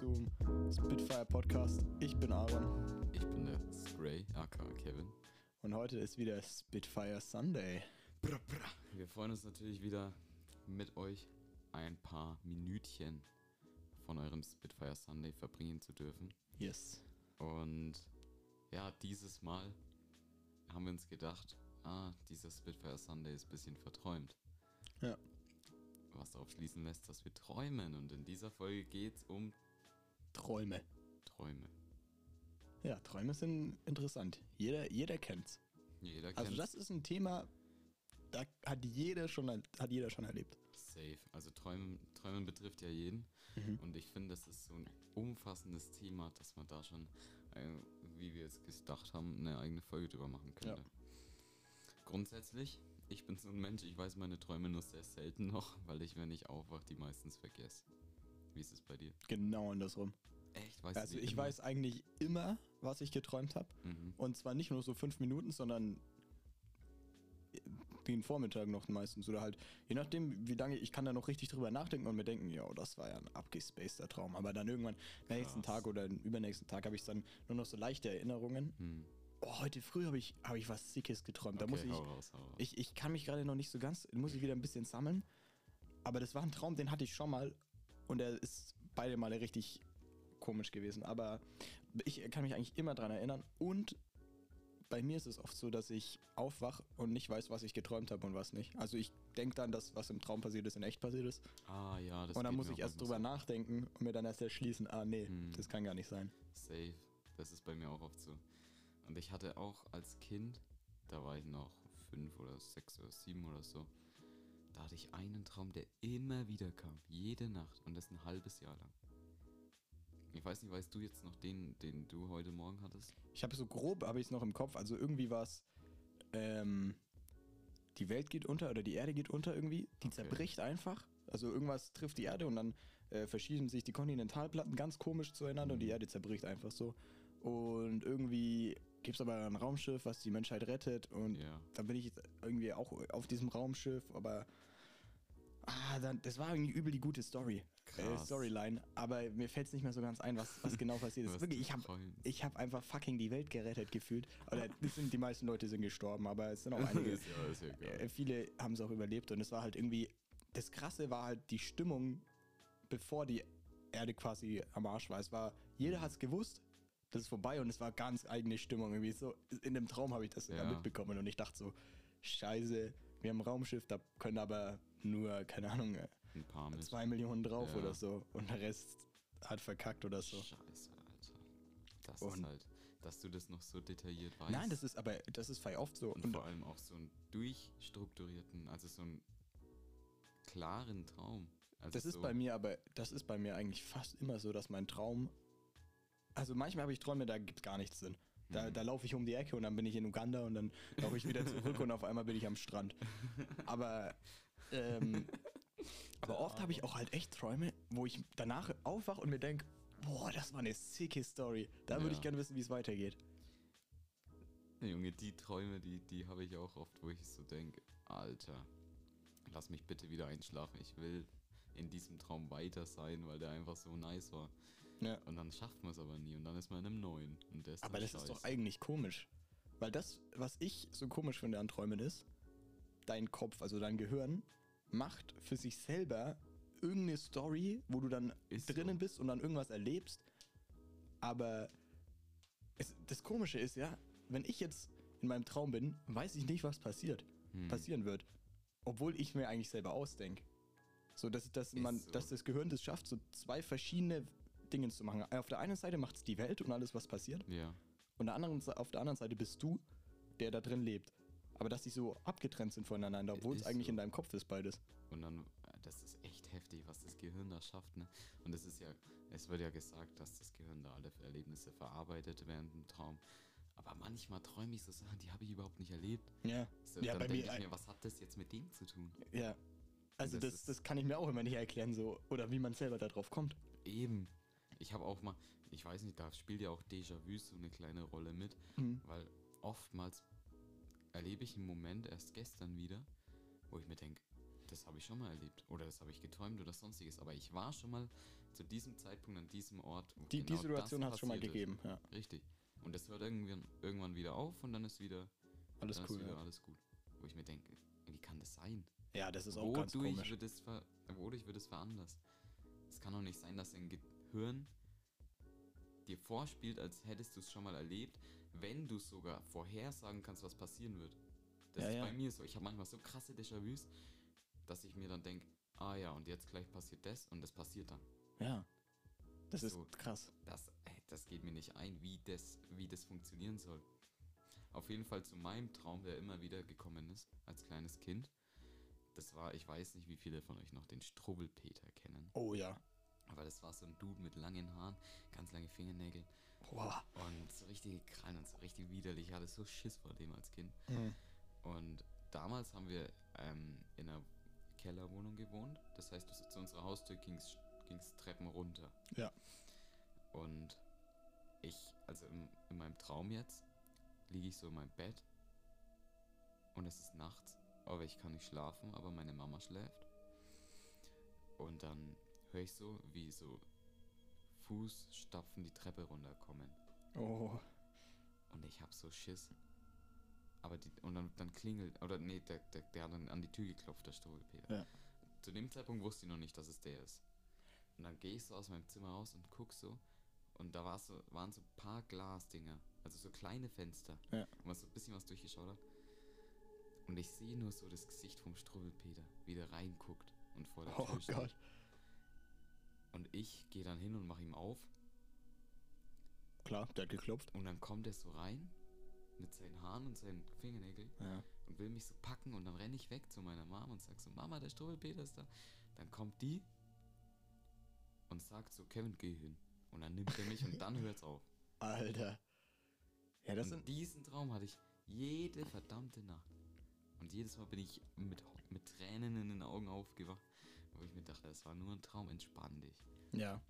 zum Spitfire Podcast. Ich bin Aaron Ich bin der Spray, aka Kevin. und heute ist wieder Spitfire Sunday. Wir freuen uns natürlich wieder mit euch ein paar Minütchen von eurem Spitfire Sunday verbringen zu dürfen. Yes. Und ja, dieses Mal haben wir uns gedacht, ah, dieser Spitfire Sunday ist ein bisschen verträumt. Ja. Was darauf schließen lässt, dass wir träumen. Und in dieser Folge geht es um Träume. Träume. Ja, Träume sind interessant. Jeder, jeder kennt's. Jeder kennt Also das ist ein Thema, da hat jeder schon, hat jeder schon erlebt. Safe. Also Träumen, Träumen betrifft ja jeden. Und ich finde, das ist so ein umfassendes Thema, dass man da schon, äh, wie wir es gedacht haben, eine eigene Folge drüber machen könnte. Ja. Grundsätzlich, ich bin so ein Mensch, ich weiß meine Träume nur sehr selten noch, weil ich, wenn ich aufwache, die meistens vergesse. Wie ist es bei dir? Genau andersrum. Echt? Weißt Also ich immer? weiß eigentlich immer, was ich geträumt habe. Und zwar nicht nur so fünf Minuten, sondern den Vormittag noch meistens. Oder halt, je nachdem, wie lange, ich kann da noch richtig drüber nachdenken und mir denken, ja, das war ja ein abgespaceder Traum. Aber dann irgendwann, am nächsten Tag oder übernächsten Tag, habe ich dann nur noch so leichte Erinnerungen. Oh, heute früh habe ich, hab ich was Sickes geträumt. Da Okay, muss ich, raus. ich, ich kann mich gerade noch nicht so ganz, muss ich wieder ein bisschen sammeln. Aber das war ein Traum, den hatte ich schon mal. Und der ist beide Male richtig komisch gewesen. Aber ich kann mich eigentlich immer dran erinnern. Und bei mir ist es oft so, dass ich aufwach und nicht weiß, was ich geträumt habe und was nicht. Also ich denke dann, dass was im Traum passiert ist, in echt passiert ist. Ah ja, das und dann muss ich erst drüber nachdenken und mir dann erst erschließen, ah nee, Hm. das kann gar nicht sein. Safe. Das ist bei mir auch oft so. Und ich hatte auch als Kind, da war ich noch fünf oder sechs oder sieben oder so, da hatte ich einen Traum, der immer wieder kam. Jede Nacht. Und das ein halbes Jahr lang. Ich weiß nicht, weißt du jetzt noch den, den du heute Morgen hattest? Ich habe so grob, habe ich es noch im Kopf. Also irgendwie war es, ähm, die Welt geht unter oder die Erde geht unter irgendwie. Die zerbricht einfach. Also irgendwas trifft die Erde und dann äh, verschieben sich die Kontinentalplatten ganz komisch zueinander und die Erde zerbricht einfach so. Und irgendwie gibt es aber ein Raumschiff, was die Menschheit rettet und Ja. dann bin ich jetzt irgendwie auch auf diesem Raumschiff, aber ah, dann, das war irgendwie übel die gute Story. Äh. Storyline, aber mir fällt es nicht mehr so ganz ein, was, was genau passiert ist. Wirklich, ich habe ich habe einfach fucking die Welt gerettet gefühlt. Oder sind, die meisten Leute sind gestorben, aber es sind auch einige. Ja- äh, viele haben es auch überlebt und es war halt irgendwie. Das Krasse war halt die Stimmung, bevor die Erde quasi am Arsch war. Es war, jeder hat es gewusst, das ist vorbei und es war ganz eigene Stimmung. Irgendwie so, in dem Traum habe ich das Ja. mitbekommen und ich dachte so, scheiße, wir haben ein Raumschiff, da können aber nur, keine Ahnung, äh, Ein paar mit. zwei Millionen drauf Ja. oder so und der Rest hat verkackt oder so. Scheiße, Alter. Das Und- ist halt, dass du das noch so detailliert weißt. Nein, das ist aber, das ist voll oft so. Und, Und vor allem auch so einen durchstrukturierten, also so einen klaren Traum. Also das ist so, bei mir aber, das ist bei mir eigentlich fast immer so, dass mein Traum, also manchmal habe ich Träume, da gibt gar nichts Sinn. Da, Mhm. da laufe ich um die Ecke und dann bin ich in Uganda und dann laufe ich wieder zurück und auf einmal bin ich am Strand. Aber, ähm, aber oft habe ich auch halt echt Träume, wo ich danach aufwache und mir denke, boah, das war eine sicke Story. Da würde Ja. ich gerne wissen, wie es weitergeht. Junge, die Träume, die, die habe ich auch oft, wo ich so denke, Alter, lass mich bitte wieder einschlafen. Ich will in diesem Traum weiter sein, weil der einfach so nice war. Ja. Und dann schafft man es aber nie und dann ist man in einem neuen. Und der ist Aber das ist doch scheiße. eigentlich komisch. Weil das, was ich so komisch finde an Träumen ist, dein Kopf, also dein Gehirn, macht für sich selber irgendeine Story, wo du dann Ist so. drinnen bist und dann irgendwas erlebst. Aber es, das Komische ist ja, wenn ich jetzt in meinem Traum bin, weiß ich nicht, was passiert, Hm. passieren wird. Obwohl ich mir eigentlich selber ausdenke. So, dass, dass, man, so. dass das Gehirn das schafft, so zwei verschiedene Dinge zu machen. Auf der einen Seite macht es die Welt und alles, was passiert. Ja. Und der anderen, auf der anderen Seite bist du, der da drin lebt. Aber dass die so abgetrennt sind voneinander, obwohl es eigentlich so. in deinem Kopf ist, beides. Und dann, äh, das ist echt heftig, was das Gehirn da schafft, ne? Und es ist ja, es wird ja gesagt, dass das Gehirn da alle Erlebnisse verarbeitet während dem Traum. Aber manchmal träume ich so Sachen, die habe ich überhaupt nicht erlebt. Ja. So, ja, dann bei denke mir. ich mir, was hat das jetzt mit dem zu tun? ja. Also Das das, das kann ich mir auch immer nicht erklären, so. Oder wie man selber da drauf kommt. Eben. Ich habe auch mal, ich weiß nicht, da spielt ja auch Déjà-vu so eine kleine Rolle mit, weil oftmals erlebe ich einen Moment erst gestern wieder, wo ich mir denke, das habe ich schon mal erlebt. Oder das habe ich geträumt oder sonstiges. Aber ich war schon mal zu diesem Zeitpunkt an diesem Ort. wo Die, die genau Situation das hat es schon mal gegeben. Ja, Richtig. Und das hört irgendwann, irgendwann wieder auf und dann ist wieder alles dann cool. ist wieder Ja. alles gut. Wo ich mir denke, wie kann das sein? ja, das ist auch ganz Wodurch komisch. wird, es ver wodurch wird es veranlasst? Es kann doch nicht sein, dass dein Gehirn dir vorspielt, als hättest du es schon mal erlebt, wenn du sogar vorhersagen kannst, was passieren wird. Das Ja, ist ja. bei mir so. Ich habe manchmal so krasse Déjà-vus, dass ich mir dann denke, ah ja, und jetzt gleich passiert das und das passiert dann. Ja. Das ist So. krass. Das, das geht mir nicht ein, wie das, wie das funktionieren soll. Auf jeden Fall zu meinem Traum, der immer wieder gekommen ist, als kleines Kind. Das war, ich weiß nicht, wie viele von euch noch den Strubbelpeter kennen. Oh ja. Aber das war so ein Dude mit langen Haaren, ganz lange Fingernägel Boah. und so richtige Krallen und so richtig widerlich. Ich hatte so Schiss vor dem als Kind. Mhm. Und damals haben wir ähm, in einer Kellerwohnung gewohnt. Das heißt, zu unserer Haustür ging es Treppen runter. Ja. Und ich, also in, in meinem Traum jetzt, liege ich so in meinem Bett und es ist nachts, aber ich kann nicht schlafen, aber meine Mama schläft. Und dann höre ich so, wie so Fußstapfen die Treppe runterkommen. Oh. Und ich hab so Schiss. Aber die, und dann, dann klingelt, oder nee, der, der, der hat dann an die Tür geklopft, der Struwelpeter. Ja. Zu dem Zeitpunkt wusste ich noch nicht, dass es der ist. Und dann gehe ich so aus meinem Zimmer raus und guck so. Und da war so, waren so ein paar Glasdinger, also so kleine Fenster, Ja. wo man so ein bisschen was durchgeschaut hat. Und ich sehe nur so das Gesicht vom Struwelpeter, wie der reinguckt und vor der Oh Tür steht. Gott. Und ich gehe dann hin und mache ihm auf. Klar, der hat geklopft. Und dann kommt er so rein mit seinen Haaren und seinen Fingernägeln Ja. und will mich so packen und dann renne ich weg zu meiner Mama und sag so, Mama, der Struwelpeter ist da. Dann kommt die und sagt so, Kevin, geh hin. Und dann nimmt er mich und dann hört's auf. Alter. Ja, das und sind. diesen Traum hatte ich jede verdammte Nacht. Und jedes Mal bin ich mit, mit Tränen in den Augen aufgewacht, wo ich mir dachte, das war nur ein Traum, entspann dich. Ja,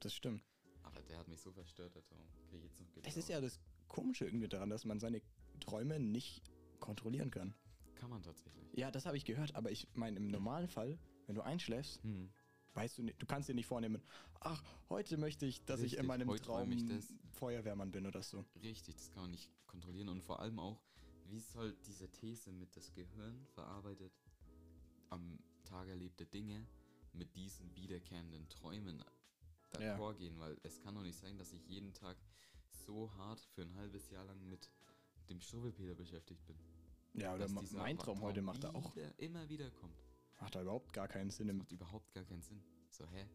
das stimmt. Aber der hat mich so verstört, der Traum. Krieg ich jetzt noch Das ist ja das Komische irgendwie daran, dass man seine Träume nicht kontrollieren kann. Kann man tatsächlich. Ja, das habe ich gehört, aber ich meine, im normalen Fall, wenn du einschläfst, Hm. weißt du nicht, du kannst dir nicht vornehmen, ach, heute möchte ich, dass ich Richtig, in meinem Traum ich. Feuerwehrmann bin oder so. Richtig, das kann man nicht kontrollieren. Und vor allem auch, wie soll diese These mit das Gehirn verarbeitet am Tag erlebte Dinge mit diesen wiederkehrenden Träumen Ja. d'accord gehen, weil es kann doch nicht sein, dass ich jeden Tag so hart für ein halbes Jahr lang mit dem Struwelpeter beschäftigt bin. Ja, oder mein Traum heute macht wieder, auch, immer wieder kommt. macht da überhaupt gar keinen Sinn. Das macht überhaupt gar keinen Sinn. So, hä?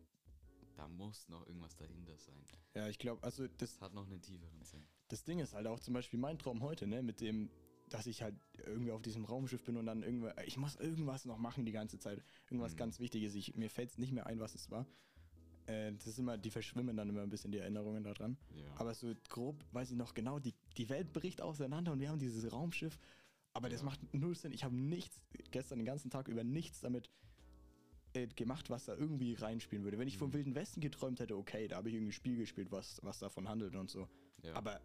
Da muss noch irgendwas dahinter sein. ja, ich glaube, also das, Das hat noch einen tieferen Sinn. das Ding ist halt auch zum Beispiel mein Traum heute, ne, mit dem, dass ich halt irgendwie auf diesem Raumschiff bin und dann irgendwas, ich muss irgendwas noch machen die ganze Zeit. Irgendwas Mhm. ganz Wichtiges. Ich, mir fällt es nicht mehr ein, was es war. Äh, das ist immer, die verschwimmen dann immer ein bisschen die Erinnerungen daran. Ja. Aber so grob weiß ich noch genau, die, die Welt bricht auseinander und wir haben dieses Raumschiff. Aber das Ja. macht null Sinn. Ich habe nichts, gestern den ganzen Tag über nichts damit äh, gemacht, was da irgendwie reinspielen würde. Wenn ich vom Mhm. Wilden Westen geträumt hätte, okay, da habe ich irgendwie ein Spiel gespielt, was, was davon handelt und so. ja. Aber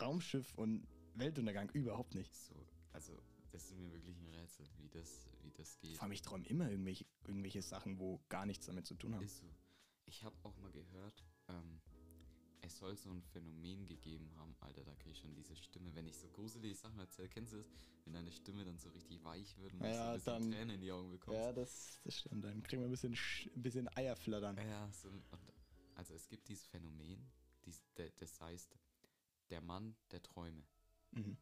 Raumschiff und Weltuntergang überhaupt nicht. So, also das ist mir wirklich ein Rätsel, wie das, wie das geht. Vor allem, ich träume immer irgendwelche, irgendwelche Sachen, wo gar nichts damit zu tun haben. Ist so. Ich habe auch mal gehört, ähm, es soll so ein Phänomen gegeben haben, Alter, da kriege ich schon diese Stimme, wenn ich so gruselige Sachen erzähle, kennst du das? Wenn deine Stimme dann so richtig weich wird und du so Ja, ein bisschen dann- Tränen in die Augen bekommst. Ja, das, das stimmt. Dann kriegen wir ein bisschen, Sch- ein bisschen Eierflattern. Ja, so, und, also es gibt dieses Phänomen, dies, das heißt, der Mann der Träume. Mhm.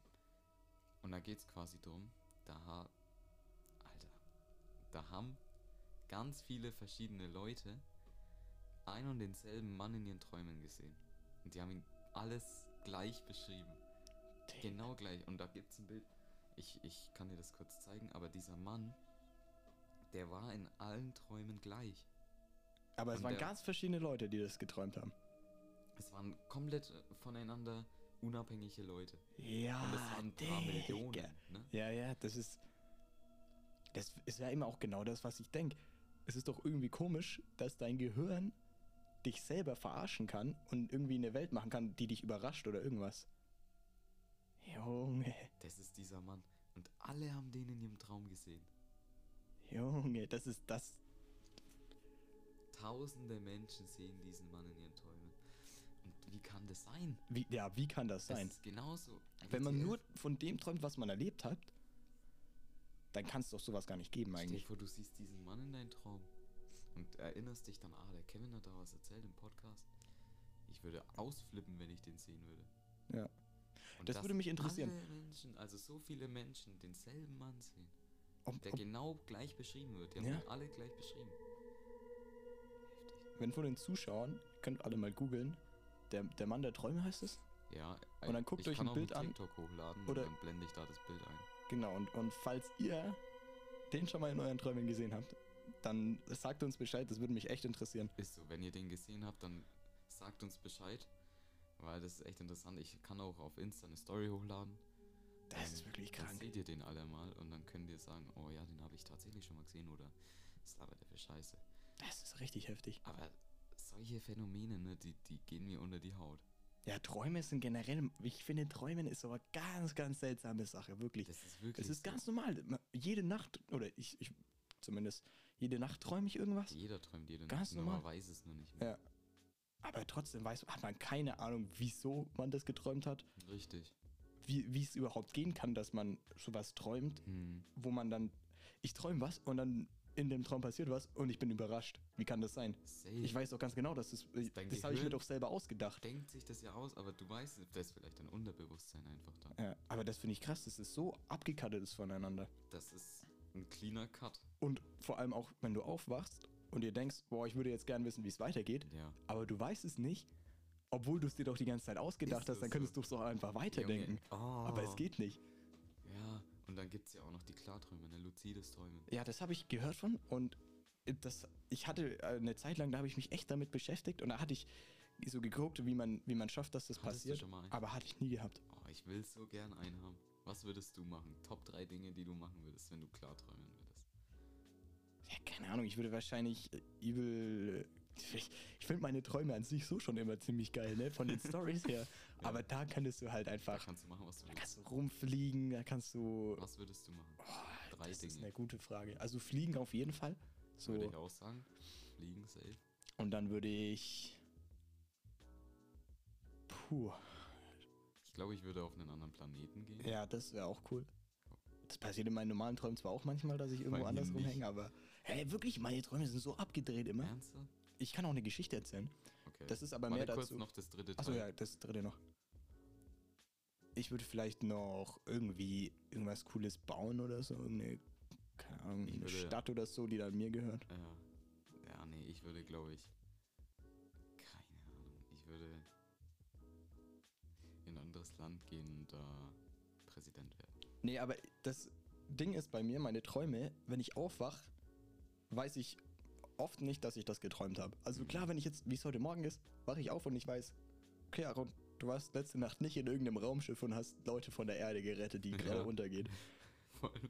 Und da geht es quasi drum, da ha, Alter, da haben ganz viele verschiedene Leute ein und denselben Mann in ihren Träumen gesehen. Und die haben ihn alles gleich beschrieben. Genau gleich. Und da gibt es ein Bild. Ich, ich kann dir das kurz zeigen, aber dieser Mann, der war in allen Träumen gleich. Aber es Und waren der- ganz verschiedene Leute, die das geträumt haben. Es waren komplett äh, voneinander unabhängige Leute. Ja, Und es waren ein paar Digga. Millionen. Ne? Ja, ja, das ist. Das ist ja immer auch genau das, was ich denke. Es ist doch irgendwie komisch, dass dein Gehirn dich selber verarschen kann und irgendwie eine Welt machen kann, die dich überrascht oder irgendwas. Junge. Das ist dieser Mann. Und alle haben den in ihrem Traum gesehen. Junge, das ist das. Tausende Menschen sehen diesen Mann in ihren Träumen. Wie kann das sein? Wie, ja, wie kann das Das sein? ist genauso. Wenn man nur von dem träumt, was man erlebt hat, dann kann es doch sowas gar nicht geben Stell dir eigentlich. vor, du siehst diesen Mann in deinem Traum und erinnerst dich dann, ah, der Kevin hat da was erzählt im Podcast. Ich würde ausflippen, wenn ich den sehen würde. Ja. Und Das würde mich interessieren. Alle Menschen, also so viele Menschen, denselben Mann sehen, Ob, der ob, genau gleich beschrieben wird. Die haben Ja. alle gleich beschrieben. Heftig. wenn von den Zuschauern, ihr könnt alle mal googeln, der, der Mann der Träume heißt es? Ja, Und dann guckt euch ein Bild an, hochladen oder- und dann blende ich da das Bild ein. Genau, und, und falls ihr den schon mal in euren Träumen gesehen habt, dann sagt uns Bescheid, das würde mich echt interessieren. Ist so, wenn ihr den gesehen habt, dann sagt uns Bescheid. Weil das ist echt interessant. Ich kann auch auf Insta eine Story hochladen. Das ist wirklich Dann krank. seht ihr den alle mal und dann könnt ihr sagen, oh ja, den habe ich tatsächlich schon mal gesehen oder das labert der für Scheiße. Das ist richtig heftig. Aber solche Phänomene, ne, die, die gehen mir unter die Haut. Ja, Träume sind generell, ich finde, Träumen ist aber ganz, ganz seltsame Sache, wirklich. Das ist wirklich. Es ist so. ganz normal. Ma- Jede Nacht, oder ich, ich zumindest, jede Nacht träume ich irgendwas. Jeder träumt jede Ganz Nacht, man normal. weiß es nur nicht mehr. Ja. Aber trotzdem weiß, hat man keine Ahnung, wieso man das geträumt hat. Richtig. Wie wie es überhaupt gehen kann, dass man sowas träumt, Hm. wo man dann, ich träume was und dann in dem Traum passiert was und ich bin überrascht. Wie kann das sein? Safe. Ich weiß doch ganz genau, dass das, dein das habe ich mir doch selber ausgedacht. denkt sich das ja aus, aber du weißt, das ist vielleicht dein Unterbewusstsein einfach dann. Ja, aber das finde ich krass, das ist so abgekattet ist voneinander. Das ist ein cleaner Cut. Und vor allem auch, wenn du aufwachst und dir denkst, boah, ich würde jetzt gern wissen, wie es weitergeht, Ja. aber du weißt es nicht, obwohl du es dir doch die ganze Zeit ausgedacht Ist hast, dann das könntest so? du es doch einfach weiterdenken. Junge, Aber es oh. geht nicht. Und dann gibt es ja auch noch die Klarträume, ne, luzides Träumen. Ja, das habe ich gehört von und das, ich hatte äh, eine Zeit lang, da habe ich mich echt damit beschäftigt und da hatte ich so geguckt, wie man, wie man schafft, dass das Hattest du passiert. schon mal einen? Aber hatte ich nie gehabt. Oh, ich will so gern einen haben. Was würdest du machen? Top 3 Dinge, die du machen würdest, wenn du klarträumen würdest. Ja, keine Ahnung, ich würde wahrscheinlich äh, übel. äh, Ich, ich finde meine Träume an sich so schon immer ziemlich geil, ne? Von den Stories her. Ja. Aber da könntest du halt Da einfach. kannst du machen, was du Da willst. kannst du rumfliegen, da kannst du. Was würdest du machen? Oh, Drei das ist Dinge. eine gute Frage. Also fliegen auf jeden Fall. So. Würde ich auch sagen. Fliegen safe. Und dann würde ich. Puh. Ich glaube, ich würde auf einen anderen Planeten gehen. Ja, das wäre auch cool. Das passiert in meinen normalen Träumen zwar auch manchmal, dass ich irgendwo anders rumhänge, aber. Hey, wirklich, meine Träume sind so abgedreht immer. Ernsthaft? Ich kann auch eine Geschichte erzählen. Okay. Das ist aber Warte mehr kurz dazu. noch das dritte Achso, Teil. ja, das dritte noch. Ich würde vielleicht noch irgendwie irgendwas Cooles bauen oder so. Irgendeine, keine Ahnung, eine würde- Stadt oder so, die dann mir gehört. Ja. ja, nee, ich würde, glaube ich. Keine Ahnung. Ich würde in ein anderes Land gehen und da Präsident werden. Nee, aber das Ding ist bei mir, meine Träume, wenn ich aufwach, weiß ich oft nicht, dass ich das geträumt habe. Also klar, wenn ich jetzt, wie es heute Morgen ist, wache ich auf und ich weiß, okay, Aaron, du warst letzte Nacht nicht in irgendeinem Raumschiff und hast Leute von der Erde gerettet, die gerade Ja. allem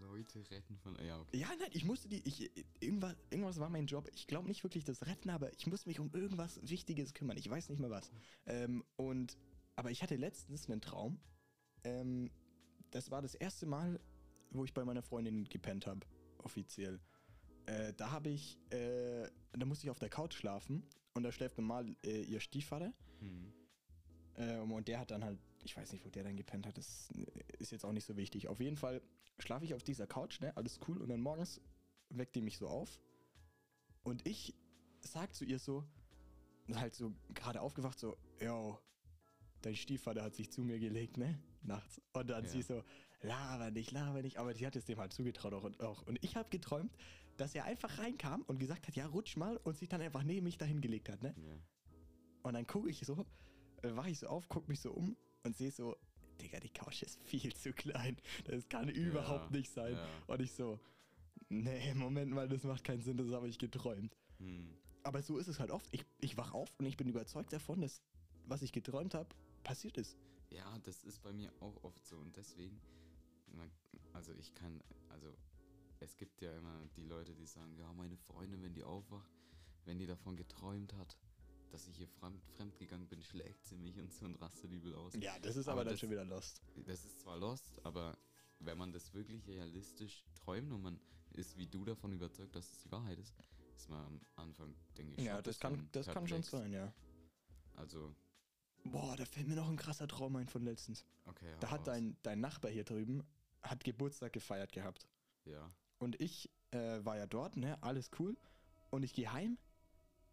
Leute retten von. Ja, okay. Ja, nein, ich musste die, ich, irgendwas, irgendwas war mein Job. Ich glaube nicht wirklich das Retten, aber ich muss mich um irgendwas Wichtiges kümmern. Ich weiß nicht mehr was. Ähm, und, aber ich hatte letztens einen Traum. Ähm, das war das erste Mal, wo ich bei meiner Freundin gepennt habe, offiziell. Äh, da habe ich, äh, da musste ich auf der Couch schlafen und da schläft normal äh, ihr Stiefvater. Hm. Ähm, und der hat dann halt, ich weiß nicht, wo der dann gepennt hat, das ist jetzt auch nicht so wichtig. Auf jeden Fall schlafe ich auf dieser Couch, ne, alles cool. Und dann morgens weckt die mich so auf. Und ich sag zu ihr so, halt so gerade aufgewacht, so, yo, dein Stiefvater hat sich zu mir gelegt, ne, nachts. Und dann Ja. sie so, laber nicht, laber nicht. Aber die hat es dem halt zugetraut auch. Und, auch. und ich habe geträumt, dass er einfach reinkam und gesagt hat, ja, rutsch mal. Und sich dann einfach neben mich dahin gelegt hat, ne. Ja. Und dann gucke ich so, äh, wache ich so auf, gucke mich so um und sehe so, Digga, die Couch ist viel zu klein. Das kann überhaupt nicht sein. Ja. Und ich so, nee, Moment mal, das macht keinen Sinn, das habe ich geträumt. Hm. Aber so ist es halt oft. Ich, ich wach auf und ich bin überzeugt davon, dass was ich geträumt habe, passiert ist. Ja, das ist bei mir auch oft so und deswegen, also ich kann, also es gibt ja immer die Leute, die sagen, ja, meine Freundin, wenn die aufwacht, wenn die davon geträumt hat, dass ich hier fremd, fremdgegangen bin, schlägt sie mich und so und rastet übel aus. Ja, das ist Aber aber, dann das- schon wieder lost. Das ist zwar lost, aber wenn man das wirklich realistisch träumt und man ist wie du davon überzeugt, dass es die Wahrheit ist, ist man am Anfang, denke ich, Ja, schon das ein kann, das kann schon sein, ja. Also, Boah, da fällt mir noch ein krasser Traum ein von letztens. okay. Da hat raus. dein, dein Nachbar hier drüben, hat Geburtstag gefeiert gehabt. Ja, Und ich äh, war ja dort, ne, alles cool. Und ich gehe heim,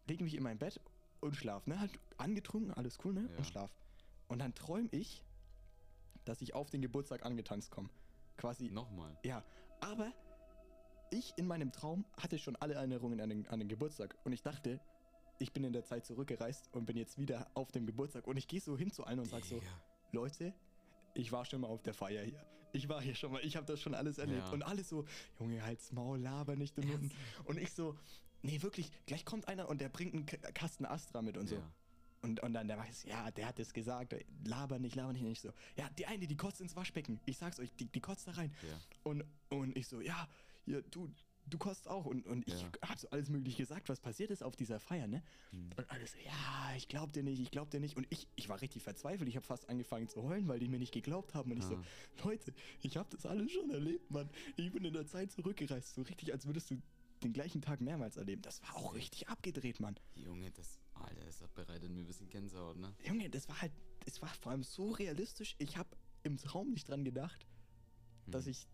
lege mich in mein Bett und schlaf, ne, halt angetrunken, alles cool, ne, Ja. und schlaf. Und dann träume ich, dass ich auf den Geburtstag angetanzt komme. Quasi, nochmal. ja, aber ich in meinem Traum hatte schon alle Erinnerungen an den, an den Geburtstag. Und ich dachte, ich bin in der Zeit zurückgereist und bin jetzt wieder auf dem Geburtstag. Und ich gehe so hin zu allen und sag so. Leute, ich war schon mal auf der Feier hier. Ich war hier schon mal, ich habe das schon alles erlebt. Ja. Und alle so, Junge, halt's Maul, laber nicht Mund. Und ich so, nee, wirklich, gleich kommt einer und der bringt einen Kasten Astra mit und so. Ja. Und, und dann der weiß, ja, der hat es gesagt, laber nicht, laber nicht. Und ich so, ja, die eine, die kotzt ins Waschbecken. Ich sag's euch, die, die kotzt da rein. Ja. Und, und ich so, ja, hier, du, du kotzt auch. Und, und ich Ja. hab so alles mögliche gesagt, was passiert ist auf dieser Feier, ne? Hm. Und alles ja, ich glaub dir nicht, ich glaub dir nicht. Und ich, ich war richtig verzweifelt. Ich habe fast angefangen zu heulen, weil die mir nicht geglaubt haben. Und ich so, Ah. Leute, ich habe das alles schon erlebt, Mann. Ich bin in der Zeit zurückgereist. So richtig, als würdest du den gleichen Tag mehrmals erleben. Das war auch richtig abgedreht, Mann. Junge, das, Alter, das bereitet mir ein bisschen Gänsehaut, ne? Junge, das war halt, es war vor allem so realistisch. Ich habe im Traum nicht dran gedacht, dass Hm. ich,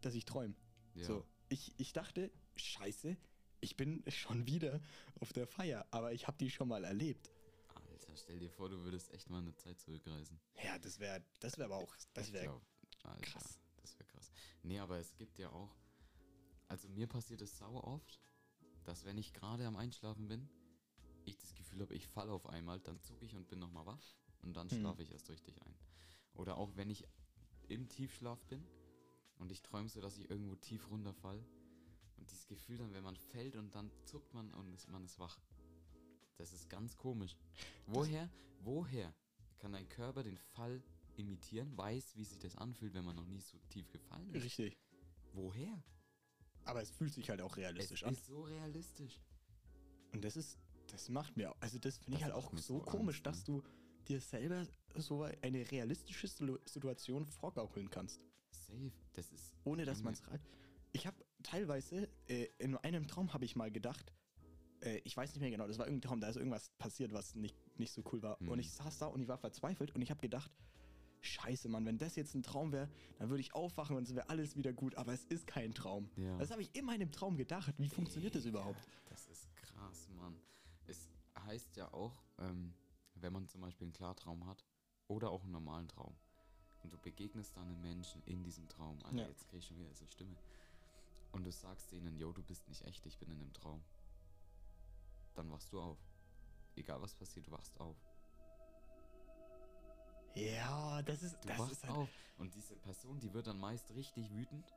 dass ich träume. Ja. So, ich, ich dachte, scheiße, ich bin schon wieder auf der Feier, aber ich habe die schon mal erlebt. Alter, stell dir vor, du würdest echt mal eine Zeit zurückreisen. Ja, das wäre, das wäre aber auch, das wäre krass. Das wäre krass. Nee, aber es gibt ja auch. Also mir passiert es sau oft, dass wenn ich gerade am Einschlafen bin, ich das Gefühl habe, ich falle auf einmal, dann zucke ich und bin nochmal wach und dann Hm. schlafe ich erst dich ein. Oder auch wenn ich im Tiefschlaf bin und ich träume so, dass ich irgendwo tief runterfall und dieses Gefühl dann, wenn man fällt und dann zuckt man und ist, man ist wach. Das ist ganz komisch. Woher, woher kann dein Körper den Fall imitieren, weiß, wie sich das anfühlt, wenn man noch nie so tief gefallen ist? richtig. Woher? Aber es fühlt sich halt auch Es realistisch an. ist so realistisch. Und das ist, das macht mir, also das finde ich halt auch so komisch, dass du dir selber so eine realistische Situ- Situation vorgaukeln kannst. Safe. Das ist. ohne dass man es reicht. Ich habe teilweise, äh, in einem Traum habe ich mal gedacht, äh, ich weiß nicht mehr genau, das war irgendein Traum, da ist irgendwas passiert, was nicht, nicht so cool war. Hm. Und ich saß da und ich war verzweifelt und ich habe gedacht, scheiße, Mann, wenn das jetzt ein Traum wäre, dann würde ich aufwachen und es wäre alles wieder gut, aber es ist kein Traum. Ja. Das habe ich in meinem Traum gedacht. Wie funktioniert das überhaupt? Das ist krass, Mann. Es heißt ja auch, ähm, wenn man zum Beispiel einen Klartraum hat oder auch einen normalen Traum und du begegnest dann einem Menschen in diesem Traum, Alter, Ja. jetzt krieg ich schon wieder so Stimme, und du sagst denen, yo, du bist nicht echt, ich bin in einem Traum, dann wachst du auf. Egal was passiert, du wachst auf. Ja, das ist, Du das wachst ist halt, auf. Und diese Person, die wird dann meist richtig wütend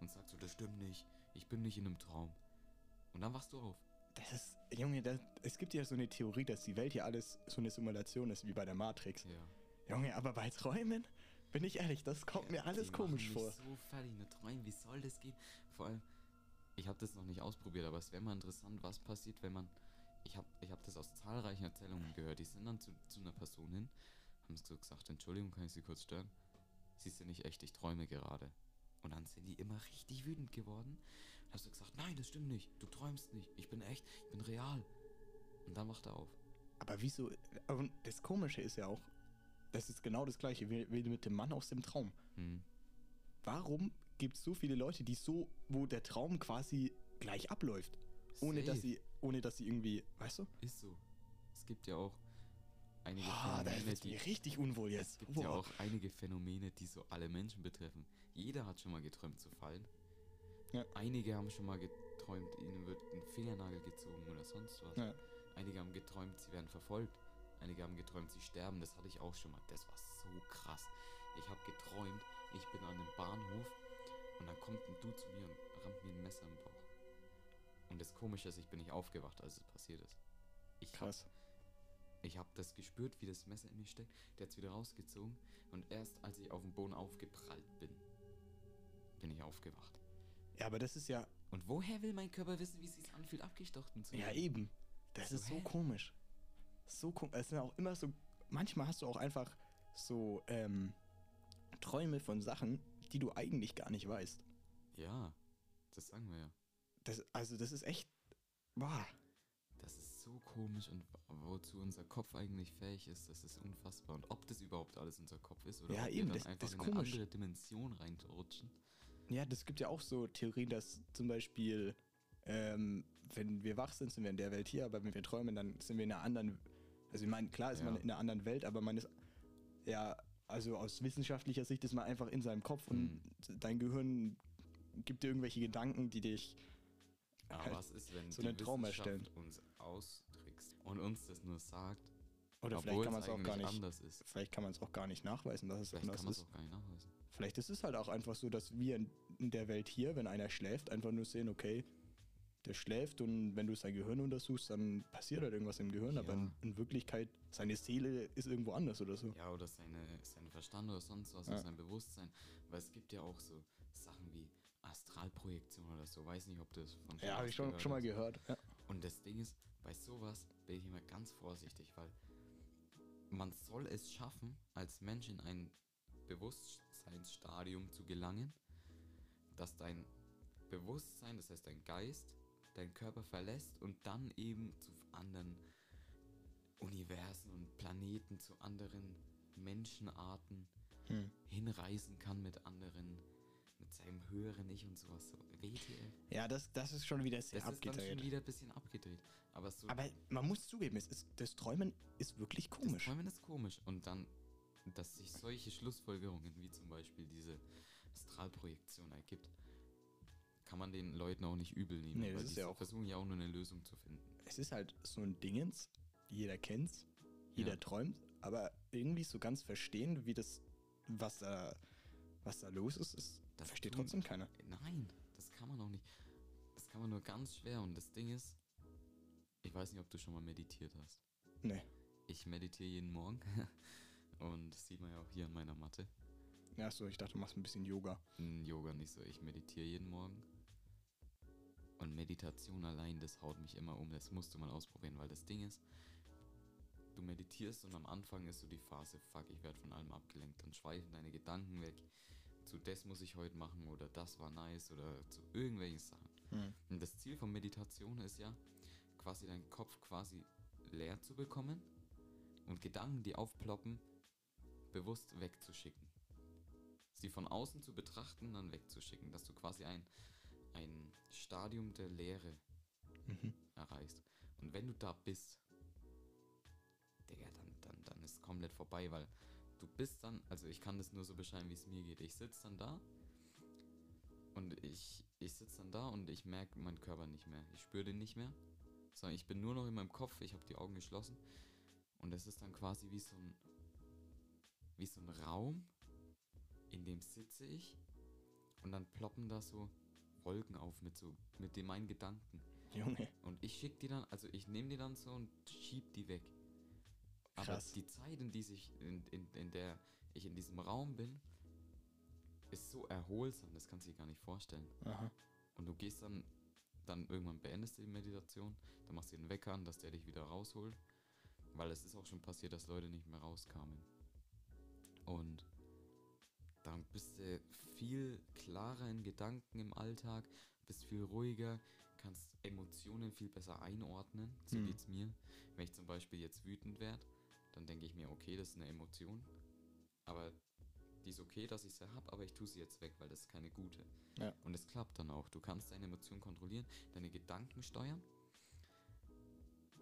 und sagt so, das stimmt nicht, ich bin nicht in einem Traum. Und dann wachst du auf. das ist, Junge, das, es gibt ja so eine Theorie, dass die Welt hier alles so eine Simulation ist, wie bei der Matrix. Ja. Junge, aber bei Träumen, bin ich ehrlich, das kommt mir alles komisch vor. mich so fertig, eine Träume, wie soll das gehen? Vor allem, ich habe das noch nicht ausprobiert, aber es wäre mal interessant, was passiert, wenn man. Ich habe ich hab das aus zahlreichen Erzählungen gehört. Die sind dann zu, zu einer Person hin, haben so gesagt: Entschuldigung, kann ich Sie kurz stören? Sie sind nicht echt, ich träume gerade. Und dann sind die immer richtig wütend geworden. Und hast du gesagt: Nein, das stimmt nicht. Du träumst nicht. Ich bin echt, ich bin real. Und dann wacht er auf. Aber wieso? Und das Komische ist ja auch, das ist genau das gleiche wie, mit dem Mann aus dem Traum. Hm. Warum gibt es so viele Leute, die so, wo der Traum quasi gleich abläuft? Ohne dass sie, ohne dass sie irgendwie, weißt du? Ist so. Es gibt ja auch einige da Phänomene, die. richtig unwohl Es jetzt. gibt ja Boah. auch einige Phänomene, die so alle Menschen betreffen. Jeder hat schon mal geträumt zu fallen. Ja. Einige haben schon mal geträumt, ihnen wird ein Fingernagel gezogen oder sonst was. Ja. Einige haben geträumt, sie werden verfolgt. Einige haben geträumt, sie sterben. Das hatte ich auch schon mal. Das war so krass. Ich habe geträumt, ich bin an einem Bahnhof und dann kommt ein Dude zu mir und rammt mir ein Messer im Bauch. Und das Komische ist, ich bin nicht aufgewacht, als es passiert ist. Ich hab Krass. Ich habe das gespürt, wie das Messer in mir steckt. Der hat es wieder rausgezogen. Und erst als ich auf dem Boden aufgeprallt bin, bin ich aufgewacht. Ja, aber das ist ja, Und woher will mein Körper wissen, wie es sich anfühlt, abgestochen zu ja werden? eben. Das So, ist so hä? komisch. So komisch. Es sind auch immer so, manchmal hast du auch einfach so ähm, Träume von Sachen, die du eigentlich gar nicht weißt. Ja. Das sagen wir ja. Das, also das ist echt. Boah. Das so komisch und wozu unser Kopf eigentlich fähig ist, das ist unfassbar. Und ob das überhaupt alles unser Kopf ist oder Ja, ob eben, wir das- dann einfach das ist in eine andere Dimension reinrutschen. Ja, das gibt ja auch so Theorien, dass zum Beispiel, ähm, wenn wir wach sind, sind wir in der Welt hier, aber wenn wir träumen, dann sind wir in einer anderen. Also ich meine, klar ist Ja. man in einer anderen Welt, aber man ist ja, also aus wissenschaftlicher Sicht ist man einfach in seinem Kopf und Mhm. dein Gehirn gibt dir irgendwelche Gedanken, die dich. Aber was ist, wenn so die einen Traum Wissenschaft erstellen. uns austrickst und uns das nur sagt, Oder vielleicht kann man es auch gar nicht. anders ist? Vielleicht kann man es auch gar nicht nachweisen, dass es Vielleicht anders kann ist. auch gar nicht nachweisen. Vielleicht ist es halt auch einfach so, dass wir in, der Welt hier, wenn einer schläft, einfach nur sehen, okay, der schläft und wenn du sein Gehirn untersuchst, dann passiert halt irgendwas im Gehirn, aber Ja. in, in Wirklichkeit, seine Seele ist irgendwo anders oder so. Ja, oder seine, sein Verstand oder sonst was, Ja. oder sein Bewusstsein. Weil es gibt ja auch so Sachen wie Astralprojektion oder so. Weiß nicht, ob das von Ja, habe ich schon, schon mal gehört. Ja. Und das Ding ist, bei sowas bin ich immer ganz vorsichtig, weil man soll es schaffen, als Mensch in ein Bewusstseinsstadium zu gelangen, dass dein Bewusstsein, das heißt dein Geist, deinen Körper verlässt und dann eben zu anderen Universen und Planeten, zu anderen Menschenarten Hm. hinreisen kann mit anderen, mit seinem höheren Ich und sowas. So WTF. ja, das, das ist schon wieder sehr Das ist dann abgedreht. schon wieder ein bisschen abgedreht. Aber so Aber man muss zugeben, es ist, das Träumen ist wirklich Das komisch. Träumen ist komisch. Und dann, dass sich solche Schlussfolgerungen, wie zum Beispiel diese Astralprojektion ergibt, kann man den Leuten auch nicht übel nehmen. Nee, das weil ist ja auch- versuchen ja auch nur eine Lösung zu finden. Es ist halt so ein Dingens, jeder kennt's, jeder Ja. träumt, aber irgendwie so ganz verstehen, wie das, was da, was da los ist, ist Das versteht trotzdem keiner. Nein, das kann man auch nicht. Das kann man nur ganz schwer. Und das Ding ist, ich weiß nicht, ob du schon mal meditiert hast. Nee. Ich meditiere jeden Morgen. Und das sieht man ja auch hier an meiner Matte. Ja, so, ich dachte, du machst ein bisschen Yoga. Hm, Yoga nicht so. Ich meditiere jeden Morgen. Und Meditation allein, das haut mich immer um. Das musst du mal ausprobieren, weil das Ding ist, du meditierst und am Anfang ist so die Phase, fuck, ich werde von allem abgelenkt. Dann schweifen deine Gedanken weg. Zu das muss ich heute machen oder das war nice oder zu irgendwelchen Sachen. Hm. Und das Ziel von Meditation ist ja, quasi deinen Kopf quasi leer zu bekommen und Gedanken, die aufploppen, bewusst wegzuschicken. Sie von außen zu betrachten, dann wegzuschicken, dass du quasi ein, ein Stadium der Leere Mhm. erreichst. Und wenn du da bist, Digga, dann, dann, dann ist komplett vorbei, weil du bist dann, also ich kann das nur so beschreiben, wie es mir geht. Ich sitze dann da und ich, ich sitze dann da und ich merke meinen Körper nicht mehr. Ich spüre den nicht mehr, sondern ich bin nur noch in meinem Kopf, ich habe die Augen geschlossen und es ist dann quasi wie so ein, wie so ein Raum, in dem sitze ich und dann ploppen da so Wolken auf mit so, mit den meinen Gedanken. Junge. Und ich schicke die dann, also ich nehme die dann so und schieb die weg. Aber Krass. die Zeit, in, die sich, in, in, in der ich in diesem Raum bin, ist so erholsam, das kannst du dir gar nicht vorstellen. Aha. Und du gehst dann, dann irgendwann beendest du die Meditation, dann machst du den Wecker an, dass der dich wieder rausholt. Weil es ist auch schon passiert, dass Leute nicht mehr rauskamen. Und dann bist du viel klarer in Gedanken im Alltag, bist viel ruhiger, kannst Emotionen viel besser einordnen. So Mhm. geht's mir. Wenn ich zum Beispiel jetzt wütend werde, dann denke ich mir, okay, das ist eine Emotion. Aber die ist okay, dass ich sie habe, aber ich tue sie jetzt weg, weil das ist keine gute. Ja. Und es klappt dann auch. Du kannst deine Emotionen kontrollieren, deine Gedanken steuern.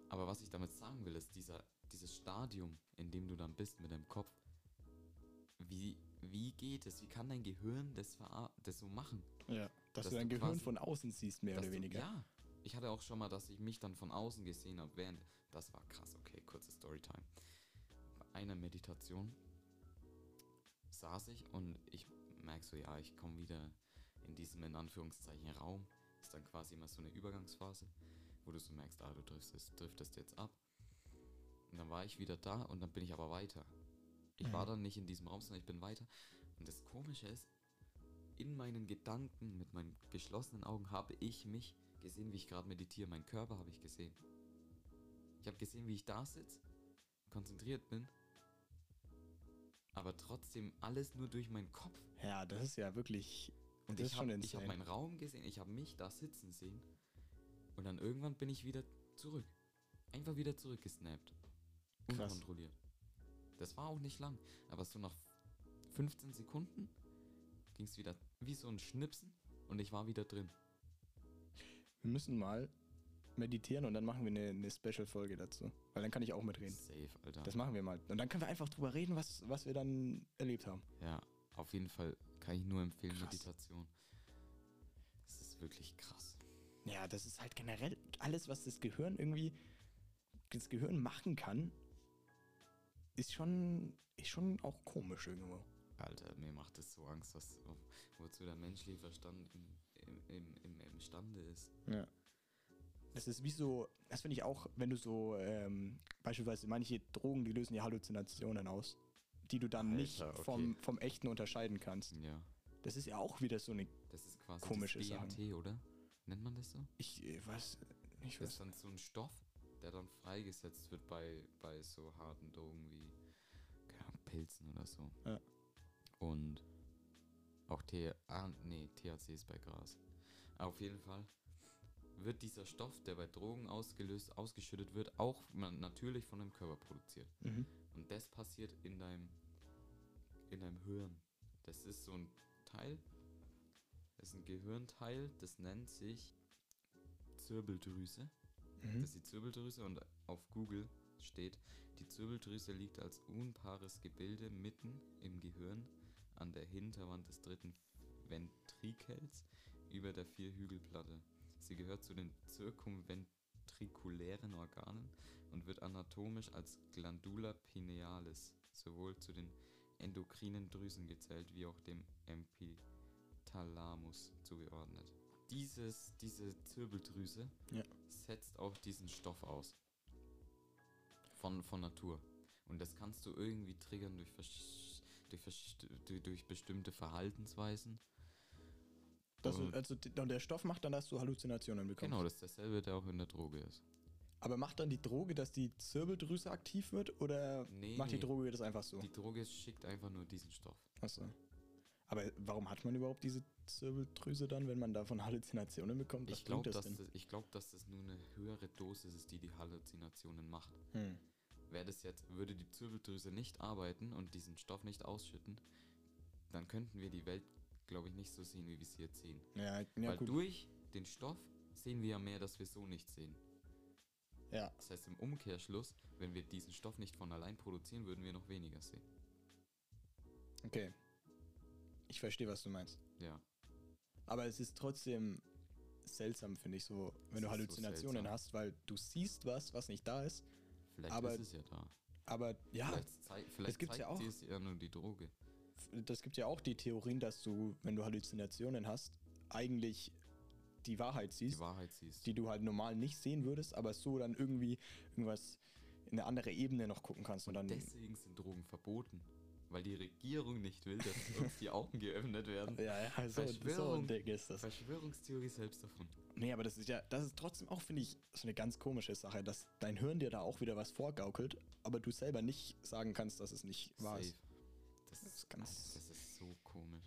Aber was ich damit sagen will, ist dieser, dieses Stadium, in dem du dann bist mit deinem Kopf. Wie, wie geht es? Wie kann dein Gehirn das, das so machen? Ja. Dass, Dass du dein du Gehirn quasi- von außen siehst, mehr oder du- weniger. Ja. Ich hatte auch schon mal, dass ich mich dann von außen gesehen habe, während. Das war krass, okay, kurze Storytime. Einer Meditation saß ich und ich merke so, ja, ich komme wieder in diesem in Anführungszeichen Raum. Ist dann quasi immer so eine Übergangsphase, wo du so merkst, ah, du driftest, driftest jetzt ab. Und dann war ich wieder da und dann bin ich aber weiter. Ich Mhm. war dann nicht in diesem Raum, sondern ich bin weiter. Und das Komische ist, in meinen Gedanken, mit meinen geschlossenen Augen, habe ich mich gesehen, wie ich gerade meditiere. Mein Körper habe ich gesehen. Ich habe gesehen, wie ich da sitze, konzentriert bin, aber trotzdem alles nur durch meinen Kopf. Ja, das ist ja wirklich Und Das ich ist schon habe hab meinen Raum gesehen, ich habe mich da sitzen sehen. Und dann irgendwann bin ich wieder zurück. Einfach wieder zurückgesnappt. Krass. Unkontrolliert. Das war auch nicht lang. Aber so nach 15 Sekunden ging es wieder wie so ein Schnipsen und ich war wieder drin. Wir müssen mal meditieren und dann machen wir eine, eine Special-Folge dazu. Weil dann kann ich auch mitreden. Safe, Alter. Das machen wir mal. Und dann können wir einfach drüber reden, was, was wir dann erlebt haben. ja, auf jeden Fall kann ich nur empfehlen, Krass. Meditation. Das ist wirklich krass. Ja, das ist halt generell alles, was das Gehirn irgendwie, das Gehirn machen kann, ist schon, ist schon auch komisch irgendwo. Alter, mir macht es so Angst, was, wozu der menschliche Verstand im, im, im, im, imstande ist. Ja. Das ist wie so, das finde ich auch, wenn du so, ähm, beispielsweise manche Drogen, die lösen ja Halluzinationen aus, die du dann nicht Alter, okay. vom, vom Echten unterscheiden kannst. Ja. Das ist ja auch wieder so eine, Das ist quasi Komische das. DMT, oder? Nennt man das so? ich äh, weiß, ich Das ist weiß. dann so ein Stoff, der dann freigesetzt wird bei, bei so harten Drogen wie keine Ahnung, Pilzen oder so. Ja. Und auch T ah, nee, THC ist bei Gras. Auf jeden Fall wird dieser Stoff, der bei Drogen ausgelöst, ausgeschüttet wird, auch natürlich von dem Körper produziert. Mhm. Und das passiert in deinem, in deinem Hirn. Das ist so ein Teil, das ist ein Gehirnteil, das nennt sich Zirbeldrüse. Mhm. Das ist die Zirbeldrüse und auf Google steht, die Zirbeldrüse liegt als unpaares Gebilde mitten im Gehirn an der Hinterwand des dritten Ventrikels über der Vierhügelplatte. Sie gehört zu den zirkumventrikulären Organen und wird anatomisch als Glandula pinealis sowohl zu den endokrinen Drüsen gezählt wie auch dem Epithalamus zugeordnet. Dieses, diese Zirbeldrüse Ja. setzt auch diesen Stoff aus. Von, von Natur. Und das kannst du irgendwie triggern durch, durch, durch bestimmte Verhaltensweisen. Das, Und- also, der Stoff macht dann, dass du Halluzinationen bekommst. Genau, das ist dasselbe, der auch in der Droge ist. Aber macht dann die Droge, dass die Zirbeldrüse aktiv wird oder Nee, macht die. Droge das einfach so? Die Droge schickt einfach nur diesen Stoff. Achso. Aber warum hat man überhaupt diese Zirbeldrüse dann, wenn man davon Halluzinationen bekommt? Was Ich glaube, bringt dass, das, ich glaub, dass das nur eine höhere Dosis ist, die die Halluzinationen macht. Hm. Wäre das jetzt, würde die Zirbeldrüse nicht arbeiten und diesen Stoff nicht ausschütten, dann könnten wir die Welt, glaube ich, nicht so sehen, wie wir sie jetzt sehen. Ja, ja Weil gut. durch den Stoff sehen wir ja mehr, dass wir so nicht sehen. Ja, Das heißt, im Umkehrschluss, wenn wir diesen Stoff nicht von allein produzieren, würden wir noch weniger sehen. okay. Ich verstehe, was du meinst. Ja. Aber es ist trotzdem seltsam, finde ich, so, wenn Es du so Halluzinationen seltsam. hast, weil du siehst was, was nicht da ist. Vielleicht Aber- ist es ja da. Aber ja, Vielleicht, zei vielleicht gibt's zeigt ja auch. dir es ja nur die Droge. Das gibt ja auch die Theorien, dass du, wenn du Halluzinationen hast, eigentlich die Wahrheit Die siehst, Wahrheit siehst. die du halt normal nicht sehen würdest, aber so dann irgendwie irgendwas in eine andere Ebene noch gucken kannst und dann. Deswegen sind Drogen verboten. Weil die Regierung nicht will, dass uns die Augen geöffnet werden. Ja, ja, so, so ein. Ding ist das. Verschwörungstheorie selbst davon. Nee, aber das ist ja, das ist trotzdem auch, finde ich, so eine ganz komische Sache, dass dein Hirn dir da auch wieder was vorgaukelt, aber du selber nicht sagen kannst, dass es nicht wahr ist. Das, Das ist ganz- ganz. Das ist so komisch.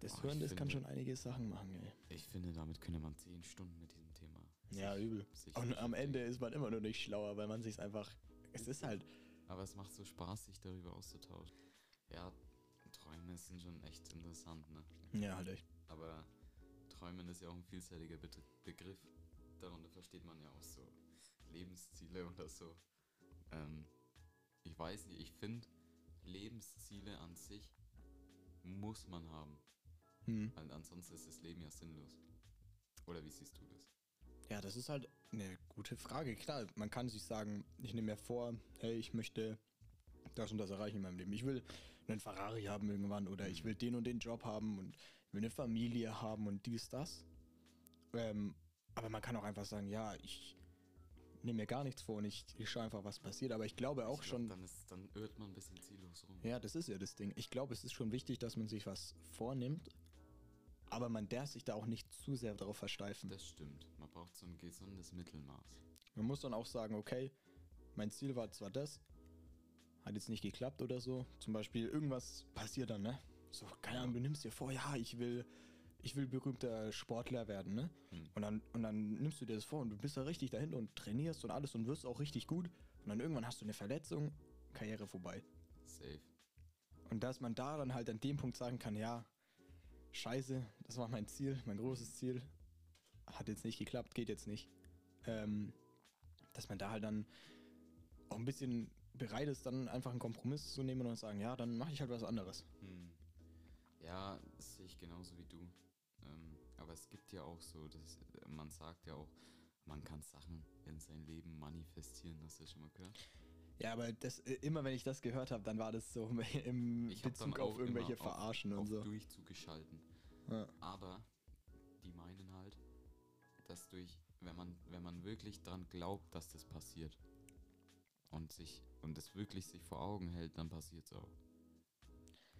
Das Oh, Hirn, ich das kann finde- schon einige Sachen machen, ey. Ich finde, damit könnte man zehn Stunden mit diesem Thema. Ja, sich- übel. sich Und am. Ende ist man immer nur nicht schlauer, weil man sich einfach. Es ist halt. Aber es macht so Spaß, sich darüber auszutauschen. Ja, Träume sind schon echt interessant, ne? Ja, halt echt. Aber Träumen ist ja auch ein vielseitiger Bet Begriff. Darunter versteht man ja auch so Lebensziele oder so. Ähm, ich weiß nicht, ich finde, Lebensziele an sich muss man haben. Hm. Weil ansonsten ist das Leben ja sinnlos. Oder wie siehst du das? Ja, das ist halt eine gute Frage. Klar, man kann sich sagen, ich nehme mir vor, hey, ich möchte das und das erreichen in meinem Leben. Ich will einen Ferrari haben irgendwann oder ich will den und den Job haben und ich will eine Familie haben und dies, das. Ähm, aber man kann auch einfach sagen, ja, ich nehme mir gar nichts vor und ich, ich schaue einfach, was passiert. Aber ich glaube auch ich glaub, schon, Dann, ist, dann irrt man ein bisschen ziellos rum. ja, das ist ja das Ding. Ich glaube, es ist schon wichtig, dass man sich was vornimmt, aber man darf sich da auch nicht zu sehr darauf versteifen. Das stimmt. Man braucht so ein gesundes Mittelmaß. Man muss dann auch sagen, okay, mein Ziel war zwar das, hat jetzt nicht geklappt oder so. Zum Beispiel irgendwas passiert dann, ne? So, keine Ahnung, du nimmst dir vor, ja, ich will, ich will berühmter Sportler werden, ne? Hm. Und dann, und dann nimmst du dir das vor und du bist da richtig dahinter und trainierst und alles und wirst auch richtig gut. Und dann irgendwann hast du eine Verletzung, Karriere vorbei. Safe. Und dass man da dann halt an dem Punkt sagen kann, ja, scheiße, das war mein Ziel, mein großes Ziel, hat jetzt nicht geklappt, geht jetzt nicht. Ähm, dass man da halt dann auch ein bisschen bereit ist, dann einfach einen Kompromiss zu nehmen und sagen, ja, dann mache ich halt was anderes. Hm. Ja, das sehe ich genauso wie du. Ähm, aber es gibt ja auch so, das, man sagt ja auch, man kann Sachen in sein Leben manifestieren. Hast du das schon mal gehört? Ja, aber das, äh, immer wenn ich das gehört habe, dann war das so im Ich Bezug auf irgendwelche immer auf- Verarschen und so. Durchzug geschalten. Ja. Aber die meinen halt, dass durch, wenn man, wenn man wirklich dran glaubt, dass das passiert und sich und es wirklich sich vor Augen hält, dann passiert es auch.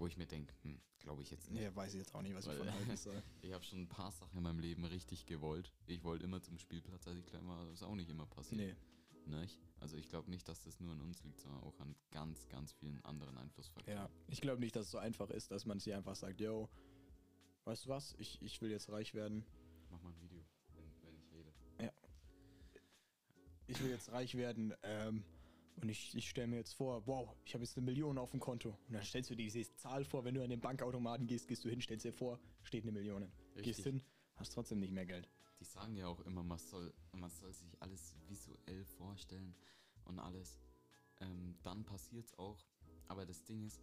Wo ich mir denke, hm, glaube ich jetzt nicht. Nee, weiß ich jetzt auch nicht, was ich Weil- von halten soll. Ich habe schon ein paar Sachen in meinem Leben richtig gewollt. Ich wollte immer zum Spielplatz, als ich klein war. Das ist auch nicht immer passiert. Nee, Nicht? Also ich glaube nicht, dass das nur an uns liegt, sondern auch an ganz, ganz vielen anderen Einflussfaktoren. ja. Ich glaube nicht, dass es so einfach ist, dass man sich einfach sagt, yo, weißt du was, ich, ich will jetzt reich werden. Ich mach mal ein Video, wenn, wenn ich rede. Ich will jetzt reich werden. Ähm, und ich, ich stelle mir jetzt vor, wow, ich habe jetzt eine Million auf dem Konto. Und dann stellst du dir diese Zahl vor, wenn du an den Bankautomaten gehst, gehst du hin, stellst dir vor, steht eine Million. Gehst Richtig. hin, hast trotzdem nicht mehr Geld. Die sagen ja auch immer, man soll, man soll sich alles visuell vorstellen und alles. Ähm, dann passiert's auch. Aber das Ding ist,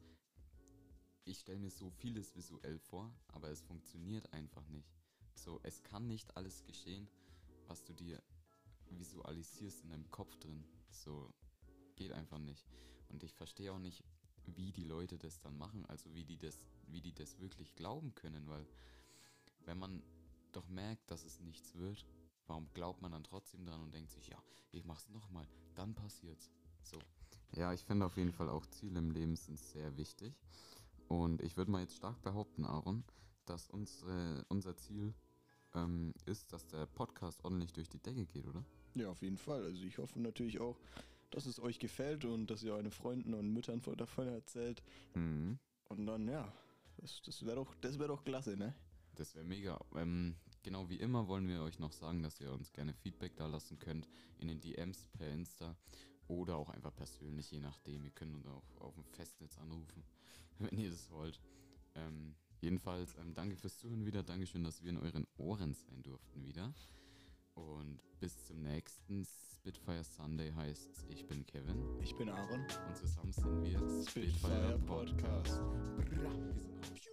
ich stelle mir so vieles visuell vor, aber es funktioniert einfach nicht. So, es kann nicht alles geschehen, was du dir visualisierst in deinem Kopf drin. So, geht einfach nicht. Und ich verstehe auch nicht, wie die Leute das dann machen, also wie die das, wie die das wirklich glauben können, weil wenn man doch merkt, dass es nichts wird, warum glaubt man dann trotzdem dran und denkt sich, ja, ich mach's nochmal, dann passiert's. So. Ja, ich finde auf jeden Fall auch Ziele im Leben sind sehr wichtig. Und ich würde mal jetzt stark behaupten, Aaron, dass unsere, unser Ziel ähm, ist, dass der Podcast ordentlich durch die Decke geht, oder? Ja, auf jeden Fall. Also ich hoffe natürlich auch, dass es euch gefällt und dass ihr euren Freunden und Müttern von davon erzählt. Mhm. Und dann, ja, das, das wäre doch, das wär doch klasse, ne? Das wäre mega. Ähm, genau wie immer wollen wir euch noch sagen, dass ihr uns gerne Feedback da lassen könnt in den DMs per Insta oder auch einfach persönlich, je nachdem. Ihr könnt uns auch auf dem Festnetz anrufen, wenn ihr das wollt. Ähm, jedenfalls, ähm, danke fürs Zuhören wieder. Dankeschön, dass wir in euren Ohren sein durften wieder. Und bis zum nächsten Spitfire Sunday heißt ich bin Kevin Ich bin Aaron. und zusammen sind wir Spitfire Podcast. Wir sind raus.